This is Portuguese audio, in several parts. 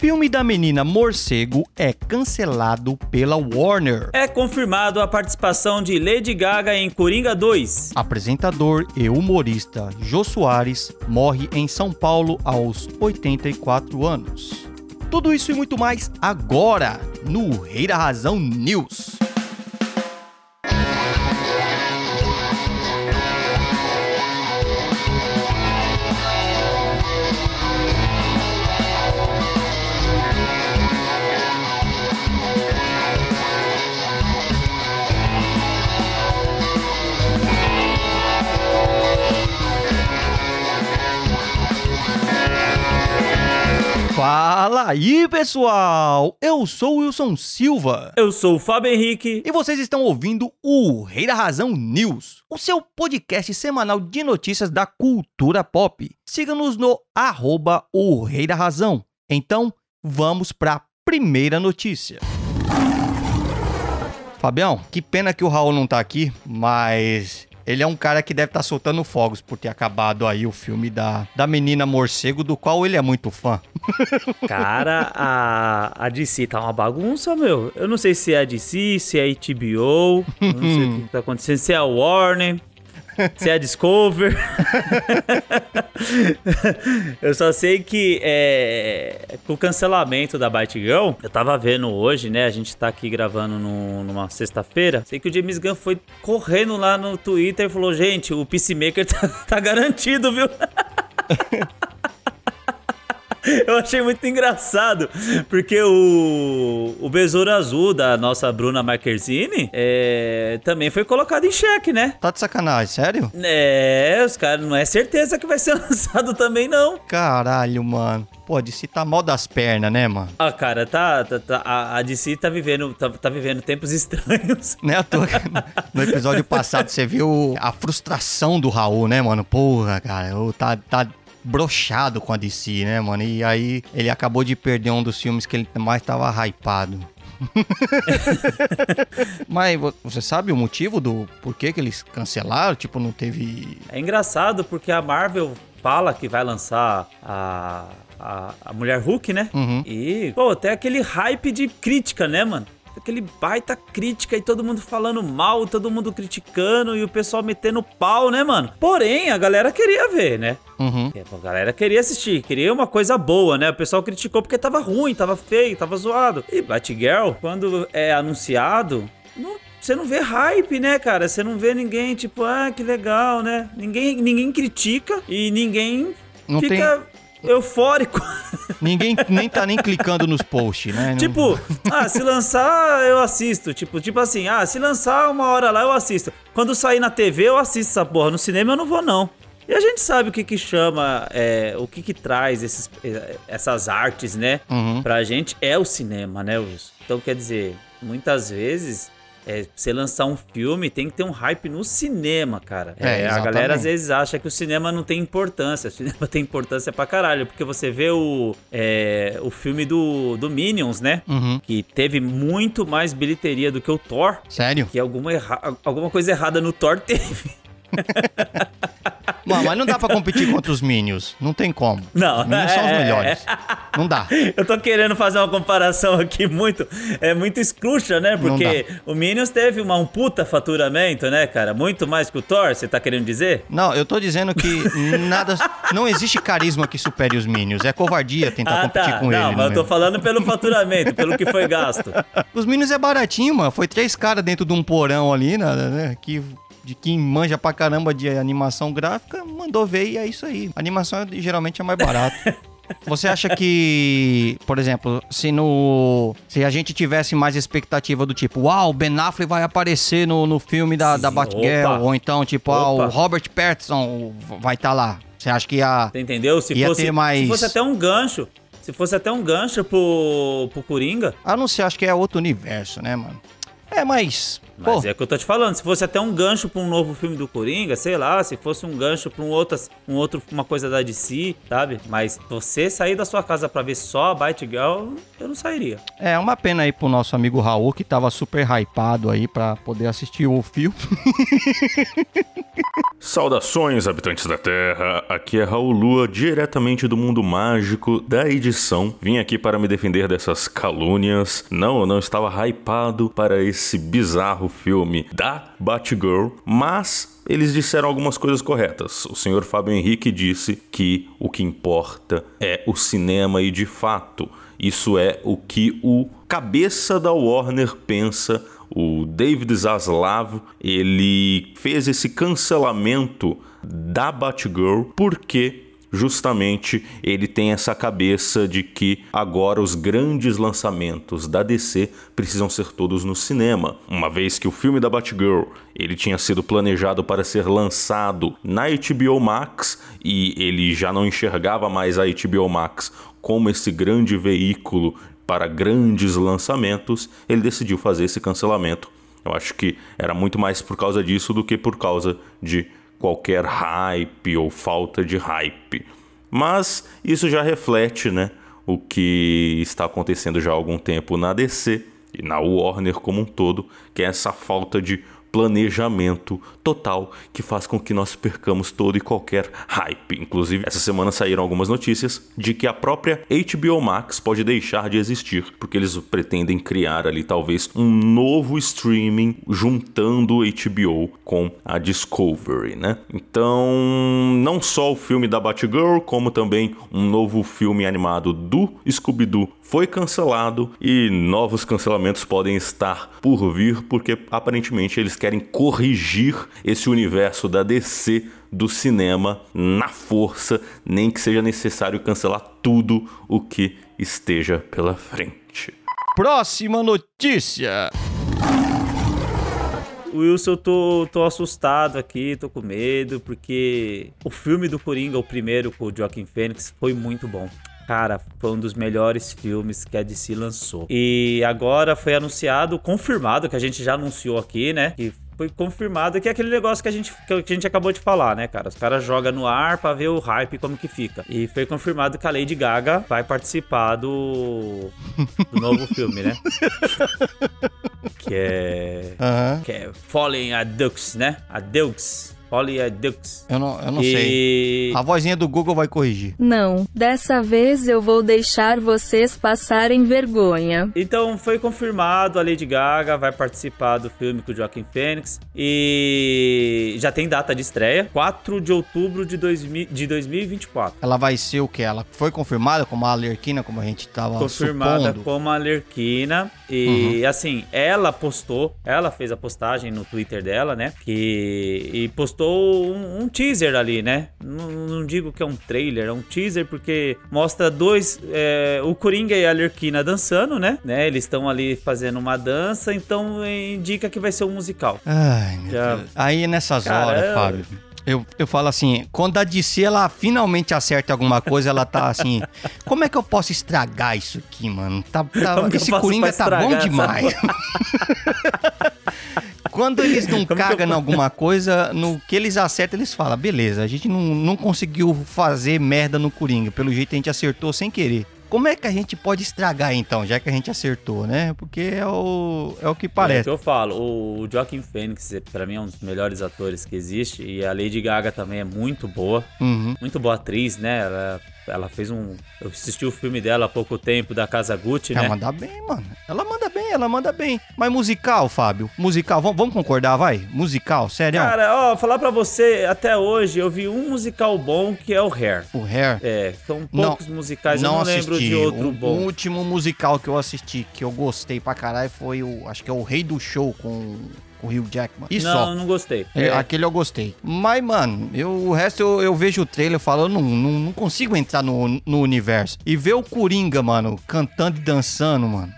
Filme da menina Morcego é cancelado pela Warner. É confirmado a participação de Lady Gaga em Coringa 2. Apresentador e humorista Jô Soares morre em São Paulo aos 84 anos. Tudo isso e muito mais agora no Rei da Razão News. Fala aí, pessoal! Eu sou o Wilson Silva. Eu sou o Fábio Henrique. E vocês estão ouvindo o Rei da Razão News, o seu podcast semanal de notícias da cultura pop. Siga-nos no arroba o Rei da Razão. Então, vamos para a primeira notícia. Fabião, que pena que o Raul não tá aqui, mas ele é um cara que deve estar tá soltando fogos por ter acabado aí o filme da, da menina morcego, do qual ele é muito fã. Cara, a, a DC tá uma bagunça, meu. Eu não sei se é a DC, se é a HBO, não sei o que tá acontecendo, se é a Warner. Se é a Discover. eu só sei que é, com o cancelamento da Batgirl, eu tava vendo hoje, né? A gente tá aqui gravando no, numa sexta-feira. Sei que o James Gunn foi correndo lá no Twitter e falou: gente, o Peacemaker tá, tá garantido, viu? Eu achei muito engraçado, porque o, o Besouro Azul da nossa Bruna Marquezine é, também foi colocado em xeque, né? Tá de sacanagem, sério? É, os caras, não é certeza que vai ser lançado também, não. Caralho, mano. Pô, a DC tá mal das pernas, né, mano? Ah, cara, tá, tá, tá a, a DC tá vivendo, tá, tá, vivendo tempos estranhos. Né, tô, no episódio passado você viu a frustração do Raul, né, mano? Porra, cara, tá, tá brochado com a DC, né, mano? E aí ele acabou de perder um dos filmes que ele mais tava hypado. Mas você sabe o motivo do porquê que eles cancelaram? Tipo, não teve. É engraçado porque a Marvel fala que vai lançar a, a, a Mulher Hulk, né? Uhum. E, pô, tem aquele hype de crítica, né, mano? Aquele baita crítica e todo mundo falando mal, todo mundo criticando e o pessoal metendo pau, né, mano? Porém, a galera queria ver, né? Uhum. A galera queria assistir, queria uma coisa boa, né? O pessoal criticou porque tava ruim, tava feio, tava zoado. E Batgirl, quando é anunciado, não você não vê hype, né, cara? Você não vê ninguém, tipo, ah, que legal, né? Ninguém, ninguém critica e ninguém não fica tem eufórico. Ninguém nem tá nem clicando nos posts, né? Tipo, ah, se lançar, eu assisto. Tipo, tipo assim, ah, se lançar uma hora lá, eu assisto. Quando sair na TV, eu assisto essa porra. No cinema eu não vou, não. E a gente sabe o que que chama, é, o que que traz esses, é, essas artes, né? Uhum. Pra gente é o cinema, né, Wilson? Então, quer dizer, muitas vezes é, você lançar um filme, tem que ter um hype no cinema, cara. É, é a galera às vezes acha que o cinema não tem importância. O cinema tem importância pra caralho, porque você vê o, é, o filme do, do Minions, né? Uhum. Que teve muito mais bilheteria do que o Thor. Sério? Que alguma, alguma coisa errada no Thor teve. Mano, mas não dá pra competir contra os Minions. Não tem como. Não. Os Minions é... são os é. melhores. Não dá. Eu tô querendo fazer uma comparação aqui muito. É muito escrucha, né? Porque o Minions teve uma, um puta faturamento, né, cara? Muito mais que o Thor, você tá querendo dizer? Não, eu tô dizendo que nada. Não existe carisma que supere os Minions. É covardia tentar ah, competir tá. com não, ele. Não, mas eu tô falando pelo faturamento, pelo que foi gasto. Os Minions é baratinho, mano. Foi três caras dentro de um porão ali, né? né que de quem manja pra caramba de animação gráfica, mandou ver e é isso aí. A animação geralmente é mais barato. Você acha que, por exemplo, se no. Se a gente tivesse mais expectativa do tipo, uau, Ben Affleck vai aparecer no, no filme da, da Batgirl, ou então, tipo, ah, o Robert Pattinson vai estar tá lá. Você acha que ia. Entendeu? Se, ia fosse, ter mais... se fosse até um gancho. Se fosse até um gancho pro, pro Coringa. Ah, não sei, acho que é outro universo, né, mano? É, mas. Mas pô. é o que eu tô te falando. Se fosse até um gancho pra um novo filme do Coringa, sei lá, se fosse um gancho pra um outro, um outro uma coisa da DC, sabe? Mas você sair da sua casa pra ver só a Batgirl, eu não sairia. É uma pena aí pro nosso amigo Raul, que tava super hypado aí pra poder assistir o filme. Saudações, habitantes da Terra. Aqui é Raul Lua, diretamente do mundo mágico da edição. Vim aqui para me defender dessas calúnias. Não, eu não estava hypado para esse bizarro filme da Batgirl, mas eles disseram algumas coisas corretas. O senhor Fábio Henrique disse que o que importa é o cinema e de fato, isso é o que o cabeça da Warner pensa o David Zaslav, ele fez esse cancelamento da Batgirl porque justamente ele tem essa cabeça de que agora os grandes lançamentos da DC precisam ser todos no cinema, uma vez que o filme da Batgirl ele tinha sido planejado para ser lançado na HBO Max e ele já não enxergava mais a HBO Max como esse grande veículo para grandes lançamentos, ele decidiu fazer esse cancelamento. Eu acho que era muito mais por causa disso do que por causa de qualquer hype ou falta de hype. Mas isso já reflete, né, o que está acontecendo já há algum tempo na DC e na Warner como um todo, que é essa falta de planejamento total que faz com que nós percamos todo e qualquer hype. Inclusive, essa semana saíram algumas notícias de que a própria HBO Max pode deixar de existir, porque eles pretendem criar ali talvez um novo streaming juntando HBO com a Discovery, né? Então, não só o filme da Batgirl, como também um novo filme animado do Scooby-Doo foi cancelado e novos cancelamentos podem estar por vir, porque aparentemente eles querem corrigir esse universo da DC do cinema na força, nem que seja necessário cancelar tudo o que esteja pela frente. Próxima notícia. Wilson, eu tô, tô assustado aqui, tô com medo, porque o filme do Coringa, o primeiro com o Joaquin Phoenix, foi muito bom. Cara, foi um dos melhores filmes que a DC lançou. E agora foi anunciado, confirmado, que a gente já anunciou aqui, né? Que foi confirmado que é aquele negócio que a gente, que a gente acabou de falar, né, cara? Os caras jogam no ar pra ver o hype como que fica. E foi confirmado que a Lady Gaga vai participar do, do novo filme, né? que é. Uhum. Que é Fallen a Dux, né? A Dux. Dux. Eu não, eu não e... sei. A vozinha do Google vai corrigir. Não, dessa vez eu vou deixar vocês passarem vergonha. Então foi confirmado, a Lady Gaga vai participar do filme com o Joaquim Phoenix e já tem data de estreia, 4 de outubro de, 2000, de 2024. Ela vai ser o que? Ela foi confirmada como a Alerquina, como a gente tava Confirmada supondo. como a Alerquina e uhum. assim, ela postou, ela fez a postagem no Twitter dela, né? Que e postou um, um teaser ali, né? Não, não, digo que é um trailer, é um teaser porque mostra dois, é, o Coringa e a Lerquina dançando, né? né? Eles estão ali fazendo uma dança, então indica que vai ser um musical. Ai, meu Já... Deus. Aí nessas Cara, horas. Fábio, eu, eu falo assim, quando a DC ela finalmente acerta alguma coisa, ela tá assim, como é que eu posso estragar isso aqui, mano? Tá, tá esse Coringa tá bom demais. quando eles não cagam em alguma coisa, no que eles acertam, eles falam, beleza, a gente não, não conseguiu fazer merda no Coringa, pelo jeito a gente acertou sem querer. Como é que a gente pode estragar então, já que a gente acertou, né? Porque é o, é o que parece. É o que eu falo, o Joaquin Phoenix, para mim, é um dos melhores atores que existe. E a Lady Gaga também é muito boa. Uhum. Muito boa atriz, né? Ela ela fez um. Eu assisti o filme dela há pouco tempo, da Casa Gucci, né? Ela manda bem, mano. Ela manda bem, ela manda bem. Mas musical, Fábio? Musical, vamos, vamos concordar, vai? Musical, sério? Cara, ó, falar pra você, até hoje eu vi um musical bom que é o Hair. O Hair? É, são poucos não, musicais, não eu não assisti. lembro de outro o, bom. O último musical que eu assisti, que eu gostei pra caralho, foi o. Acho que é o Rei do Show com o Hugh Jackman. E não, só. não gostei. É, é. Aquele eu gostei. Mas, mano, eu, o resto eu, eu vejo o trailer e falo, eu não, não, não consigo entrar no, no universo. E ver o Coringa, mano, cantando e dançando, mano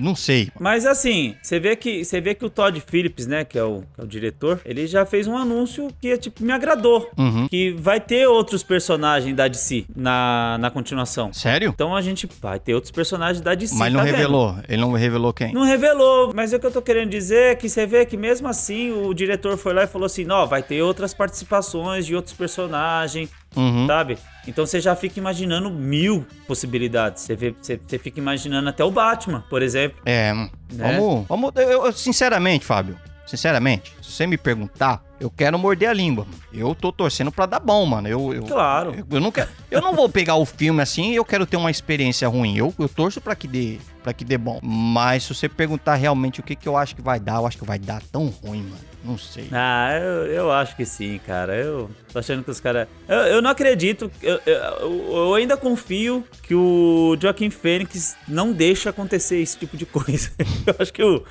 não sei. Mas assim, você vê que você vê que o Todd Phillips, né, que é o, que é o diretor, ele já fez um anúncio que tipo me agradou, Uhum. que vai ter outros personagens da DC na, na continuação. Sério? Então a gente vai ter outros personagens da DC. Mas não tá vendo? revelou. Ele não revelou quem. Não revelou, mas o que eu tô querendo dizer é que você vê que mesmo assim o diretor foi lá e falou assim: não, vai ter outras participações de outros personagens, Uhum. sabe? Então você já fica imaginando mil possibilidades. Você, vê, você, você fica imaginando até o Batman, por exemplo. É, Né? vamos. vamos eu, eu- sinceramente, Fábio. Sinceramente, se você me perguntar, eu quero morder a língua. Eu tô torcendo pra dar bom, mano. Eu, eu, Claro. Eu, eu não quero, eu não vou pegar o filme assim e eu quero ter uma experiência ruim. Eu, eu torço pra que dê, para que dê bom. Mas se você perguntar realmente o que, que eu acho que vai dar, eu acho que vai dar tão ruim, mano. Não sei. Ah, eu, eu acho que sim, cara. Eu tô achando que os caras. Eu, eu não acredito. Eu, eu, eu ainda confio que o Joaquim Fênix não deixa acontecer esse tipo de coisa. Eu acho que o,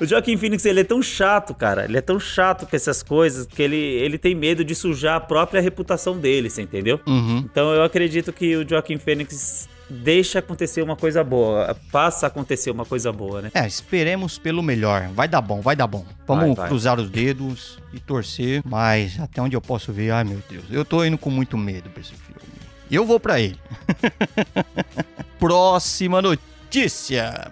o Joaquim Phoenix ele é tão chato, cara. Ele é tão chato com essas coisas que ele, ele tem medo de sujar a própria reputação dele, você entendeu? Uhum. Então eu acredito que o Joaquim Fênix deixa acontecer uma coisa boa. Passa a acontecer uma coisa boa, né? É, esperemos pelo melhor. Vai dar bom, vai dar bom. Vamos Vai, vai. cruzar os dedos e torcer. Mas até onde eu posso ver, ai meu Deus, eu tô indo com muito medo pra esse filme. Eu vou pra ele. Próxima notícia.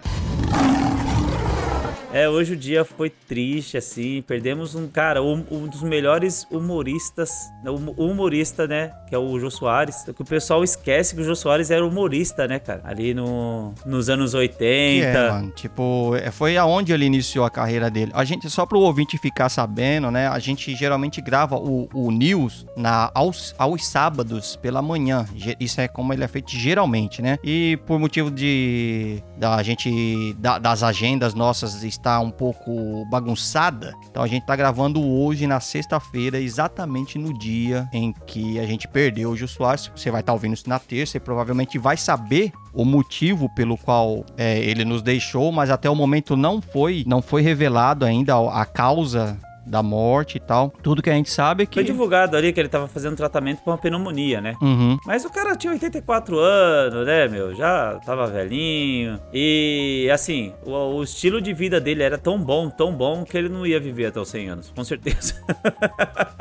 É, hoje o dia foi triste, assim. Perdemos um cara, um, um dos melhores humoristas, o humorista, né? Que é o Jô Soares. Só que o pessoal esquece que o Jô Soares era humorista, né, cara? Ali no, nos anos 80. Que é, mano, tipo, é, foi aonde ele iniciou a carreira dele. A gente, só pro ouvinte ficar sabendo, né? A gente geralmente grava o, o news na, aos, aos sábados pela manhã. Isso é como ele é feito geralmente, né? E por motivo de da gente da- das agendas nossas estar um pouco bagunçada, então a gente tá gravando hoje na sexta-feira, exatamente no dia em que a gente perdeu o Gil Soares. Você vai estar ouvindo isso na terça e provavelmente vai saber o motivo pelo qual é, ele nos deixou, mas até o momento não foi, não foi revelado ainda a causa da morte e tal. Tudo que a gente sabe é que Foi divulgado ali que ele tava fazendo tratamento pra uma pneumonia, né? Uhum. Mas o cara tinha 84 anos, né, meu? Já tava velhinho. E, assim, o, o estilo de vida dele era tão bom, tão bom, que ele não ia viver até os 100 anos, com certeza.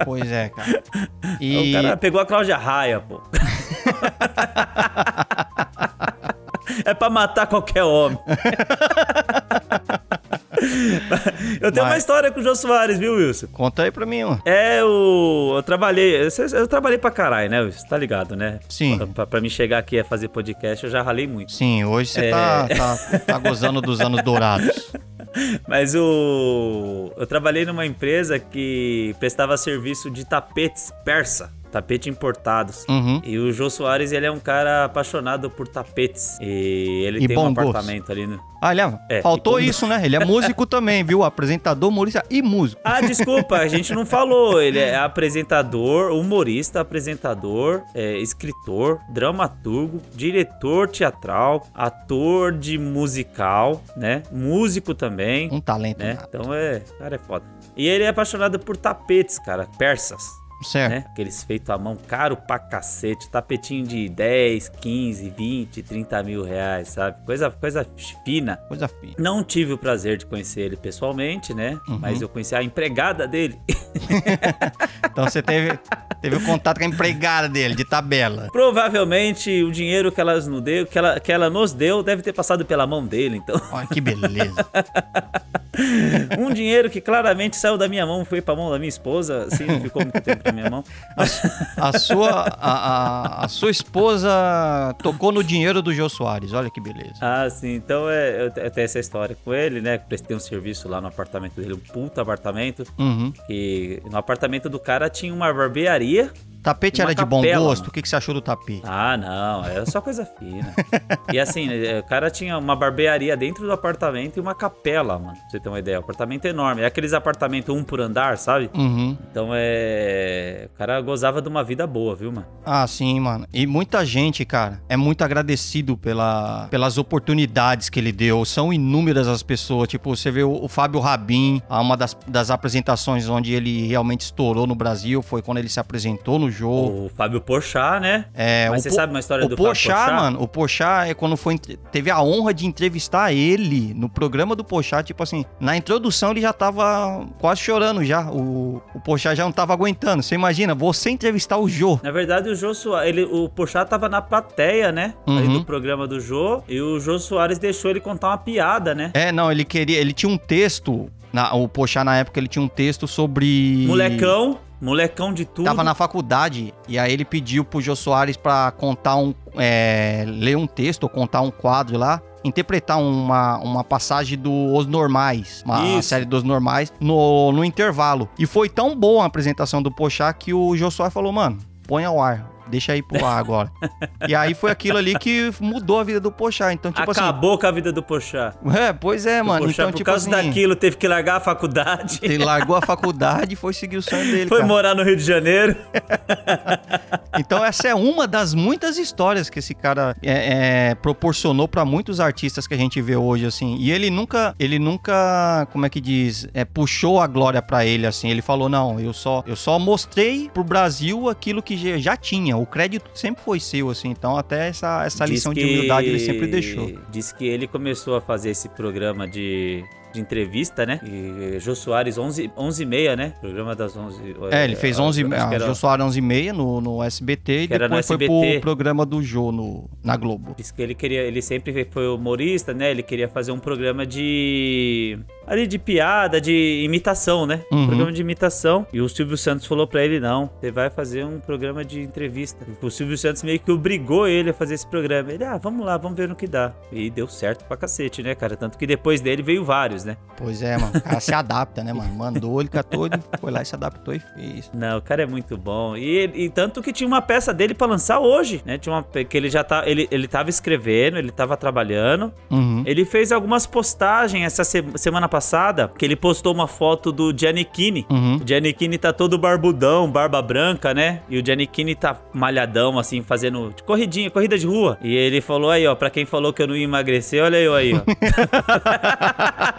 Pois é, cara. E O cara pegou a Cláudia Raia, pô. é pra matar qualquer homem. Eu tenho uma Mas- história com o Jô Soares, viu, Wilson? conta aí pra mim, mano. É o. Eu trabalhei. Eu, eu trabalhei pra caralho, né, Wilson? Tá ligado, né? Sim. Pra, pra, pra mim chegar aqui a fazer podcast, eu já ralei muito. Sim, hoje você É. tá, tá, tá gozando dos anos dourados. Mas o. Eu trabalhei numa empresa que prestava serviço de tapetes persa. Tapete importados. Uhum. E o Jô Soares, ele é um cara apaixonado por tapetes. E ele E tem um bom gosto. apartamento ali no. Ah, olha, É, faltou e como- isso, né? Ele é músico também, viu? Apresentador, humorista e músico. Ah, desculpa, a gente não falou. Ele é apresentador, humorista, apresentador, é, escritor, dramaturgo, diretor teatral, ator de musical, né? Músico também, Um talento. né? Então é, o cara é foda. E ele é apaixonado por tapetes, cara, persas. Certo. né? Aqueles feitos à mão, caro pra cacete. Tapetinho de 10, 15, 20, 30 mil reais, sabe? Coisa, coisa fina. Coisa fina. Não tive o prazer de conhecer ele pessoalmente, né? Uhum. Mas eu conheci a empregada dele. Então você teve, teve o contato com a empregada dele, de tabela. Provavelmente o dinheiro que, elas nos deu, que, ela, que ela nos deu deve ter passado pela mão dele, então. Olha que beleza. Um dinheiro que claramente saiu da minha mão, foi pra mão da minha esposa, assim, não ficou muito tempo na minha mão. A sua, a, a, a sua esposa tocou no dinheiro do Jô Soares. Olha que beleza. Ah, sim. Então é, eu eu tenho essa história com ele, né? Prestei um serviço lá no apartamento dele, um puta apartamento. Uhum. Que no apartamento do cara tinha uma barbearia. Tapete era de bom capela, gosto? mano. O que, que você achou do tapete? Ah, não, era só coisa fina. e assim, né, o cara tinha uma barbearia dentro do apartamento e uma capela, mano. Pra você ter uma ideia. O apartamento é enorme. É aqueles apartamentos um por andar, sabe? Uhum. Então é. O cara gozava de uma vida boa, viu, mano? Ah, sim, mano. E muita gente, cara, é muito agradecido pela, pelas oportunidades que ele deu. São inúmeras as pessoas. Tipo, você vê o, o Fábio Rabin, uma das, das apresentações onde ele realmente estourou no Brasil foi quando ele se apresentou no O Fábio Porchat, né? É, Mas o você Po- sabe uma história o do Porchat, Fábio Porchat? mano, o Porchat é quando foi teve a honra de entrevistar ele no programa do Porchat, tipo assim, na introdução ele já tava quase chorando já. O, o Porchat já não tava aguentando. Você imagina, você entrevistar o Jô. Na verdade, o Jô Soares, ele, o Porchat tava na plateia, né? Uhum. do programa do Jô. E o Jô Soares deixou ele contar uma piada, né? É, não, ele queria, ele tinha um texto, na, o Porchat na época ele tinha um texto sobre Molecão, molecão de tudo. Tava na faculdade e aí ele pediu pro Jô Soares pra contar um. é, ler um texto ou contar um quadro lá. Interpretar uma, uma passagem do Os Normais, uma Isso. série dos Normais, no, no intervalo. E foi tão boa a apresentação do Pochá que o Jô Soares falou: mano, põe ao ar, deixa aí pro ar agora. e aí foi aquilo ali que mudou a vida do Pochá. Então, tipo Acabou com a vida do assim. É, pois é, mano. Porchat, Então, por tipo causa assim. daquilo, teve que largar a faculdade. Ele largou a faculdade e foi seguir o sonho dele. Foi cara. morar no Rio de Janeiro. Então essa é uma das muitas histórias que esse cara é, é, proporcionou pra muitos artistas que a gente vê hoje assim. E ele nunca, ele nunca, como é que diz, é, puxou a glória pra ele assim. Ele falou não, eu só, eu só mostrei pro Brasil aquilo que já tinha. O crédito sempre foi seu assim. Então até essa, essa Diz lição de que- humildade ele sempre deixou. Diz que ele começou a fazer esse programa de, de entrevista, né? E Jô Soares 11, 11 e meia, né? Programa das 11... É, ele fez 11, acho que a era- Jô Soares 11 e meia no, no SBT e depois foi SBT. pro programa do Jô no, na Globo. Diz que ele queria, ele sempre foi humorista, né? Ele queria fazer um programa de ali de piada, de imitação, né? Um Uhum. programa de imitação. E o Silvio Santos falou pra ele não, você vai fazer um programa de entrevista. O Silvio Santos meio que obrigou ele a fazer esse programa. Ele, ah, vamos lá, vamos ver no que dá. E deu certo pra cacete, né, cara? Tanto que depois dele veio vários, né? Pois é, mano. O cara se adapta, né, mano? Mandou, ele catou, ele foi lá e se adaptou e fez. Não, o cara é muito bom. E, e tanto que tinha uma peça dele pra lançar hoje, né? Tinha uma que ele já tá, ele, ele tava escrevendo, ele tava trabalhando. Uhum. Ele fez algumas postagens essa se- semana passada, que ele postou uma foto do Giannichini. Uhum. O Giannichini tá todo barbudão, barba branca, né? E o Giannichini tá malhadão, assim, fazendo corridinha, corrida de rua. E ele falou aí, ó, pra quem falou que eu não ia emagrecer, olha eu aí, ó.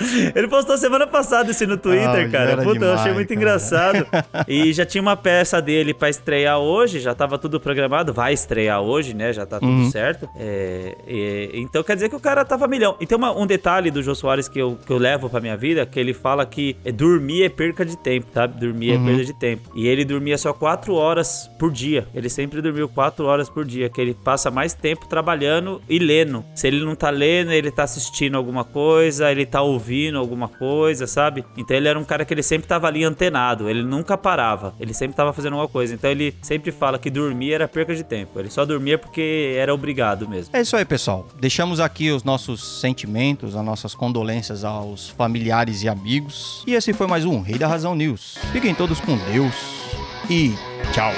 Ele postou semana passada esse no Twitter, Ah, cara. Puta, eu achei demais, muito cara. engraçado. E já tinha uma peça dele pra estrear hoje, já tava tudo programado, vai estrear hoje, né? Já tá tudo Uhum. certo. É, é, então quer dizer que o cara tava milhão. E tem uma- um detalhe do Jô Soares que eu, que eu levo pra minha vida, que ele fala que é, dormir é perca de tempo, tá? Dormir Uhum. é perda de tempo. E ele dormia só 4 horas por dia. Ele sempre dormiu 4 horas por dia, que ele passa mais tempo trabalhando e lendo. Se ele não tá lendo, ele tá assistindo alguma coisa, ele tá ouvindo alguma coisa, sabe? Então ele era um cara que ele sempre tava ali antenado, ele nunca parava, ele sempre tava fazendo alguma coisa. Então ele sempre fala que dormir era perca de tempo. Ele só dormia porque era obrigado mesmo. É isso aí, pessoal. Deixamos aqui os nossos sentimentos, as nossas condolências aos familiares e amigos. E esse foi mais um Rei da Razão News. Fiquem todos com Deus e tchau.